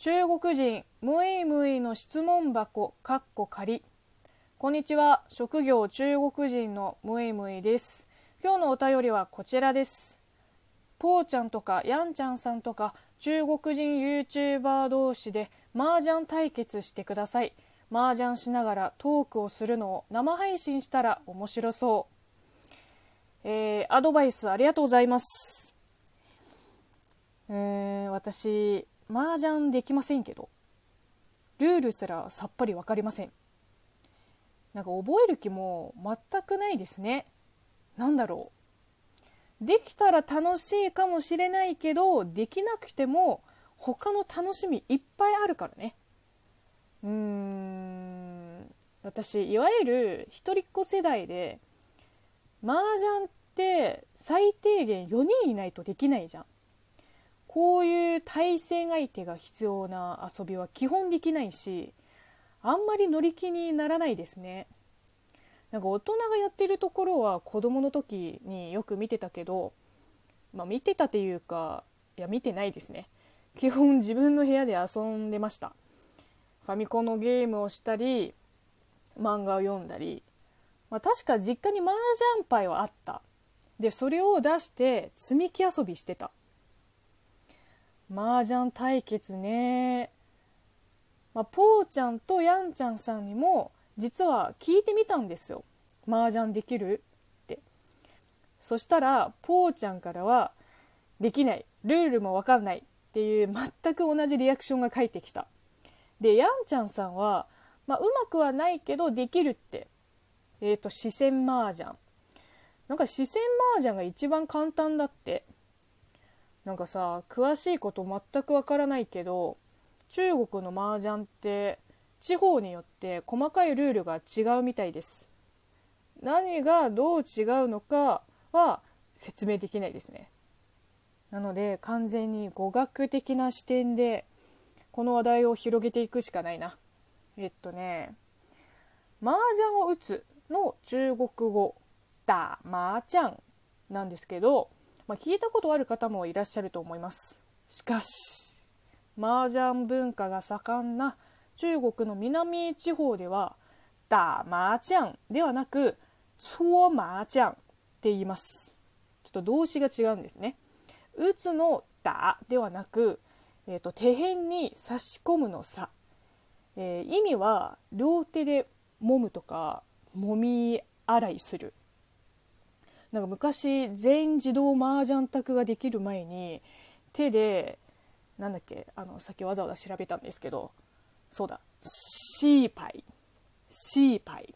中国人ムイムイの質問箱かっこ仮こんにちは。職業中国人のムイムイです。今日のお便りはこちらです。ぽーちゃんとかやんちゃんさんとか中国人 YouTuber 同士で麻雀対決してください。麻雀しながらトークをするのを生配信したら面白そう。えー、アドバイスありがとうございます。えーん、私麻雀できませんけどルールすらさっぱり分かりません。なんか覚える気も全くないですね。何だろう。できたら楽しいかもしれないけどできなくても他の楽しみいっぱいあるからね。うーん。私いわゆる一人っ子世代で麻雀って最低限4人いないとできないじゃん。こういう対戦相手が必要な遊びは基本できないしあんまり乗り気にならないですね。なんか大人がやってるところは子供の時によく見てたけどまあ見てたっていうかいや見てないですね。基本自分の部屋で遊んでました。ファミコンのゲームをしたり漫画を読んだり、まあ、確か実家に麻雀牌はあった。でそれを出して積み木遊びしてた。麻雀対決ね。まあ、ぽーちゃんとやんちゃんさんにも実は聞いてみたんですよ。麻雀できる？って。そしたらぽーちゃんからはできない。ルールもわかんない。っていう全く同じリアクションが返ってきた。でやんちゃんさんは、まあ、うまくはないけどできるって。えっ、ー、と視線麻雀。なんか視線麻雀が一番簡単だって。なんかさ詳しいこと全くわからないけど中国の麻雀って地方によって細かいルールが違うみたいです。何がどう違うのかは説明できないですね。なので完全に語学的な視点でこの話題を広げていくしかないな。えっとね麻雀を打つの中国語だ麻雀なんですけど、まあ、聞いたことある方もいらっしゃると思います。しかし麻雀文化が盛んな中国の南地方では打麻雀ではなく搓麻雀って言います。ちょっと動詞が違うんですね。打つの打ではなく、えーと、手辺に差し込むの差、えー、意味は両手で揉むとか揉み洗いする。なんか昔全自動麻雀卓ができる前に手でなんだっけあのさっきわざわざ調べたんですけどそうだシーパイ。シーパイ。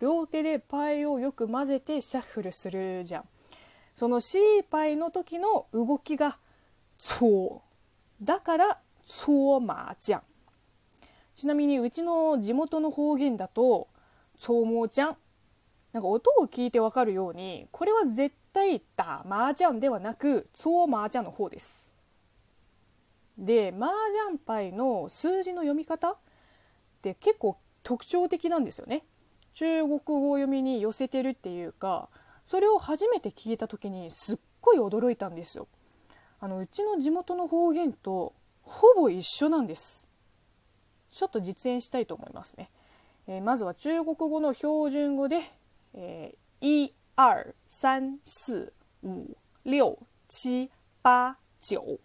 両手でパイをよく混ぜてシャッフルするじゃん。そのシーパイの時の動きがそうだからそうマージャンちなみにうちの地元の方言だとそうもーちゃんなんか音を聞いてわかるようにこれは絶対ダマージャンではなくそうマージャンの方です。で麻雀牌の数字の読み方って結構特徴的なんですよね。中国語読みに寄せてるっていうかそれを初めて聞いた時にすっごい驚いたんですよ。あのうちの地元の方言とほぼ一緒なんです。ちょっと実演したいと思いますね、えー、まずは中国語の標準語で、えー、1 2 3 4 5 6 7 8 9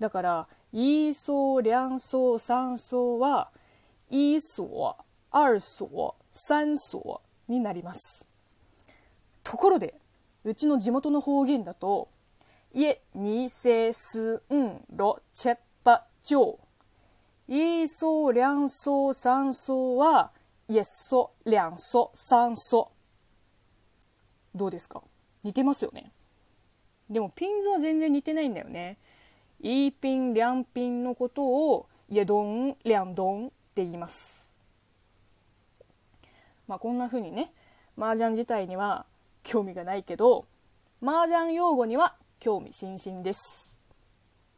だから一層两層三層は一層二層三層になります。ところでうちの地元の方言だと一二三四五六七八九一層两層三層は一層两層三層どうですか？似てますよね。でもピンズは全然似てないんだよね。イーピンリャンピンのことをイドンリャンドンって言います。まあこんな風にね麻雀自体には興味がないけど麻雀用語には興味津々です。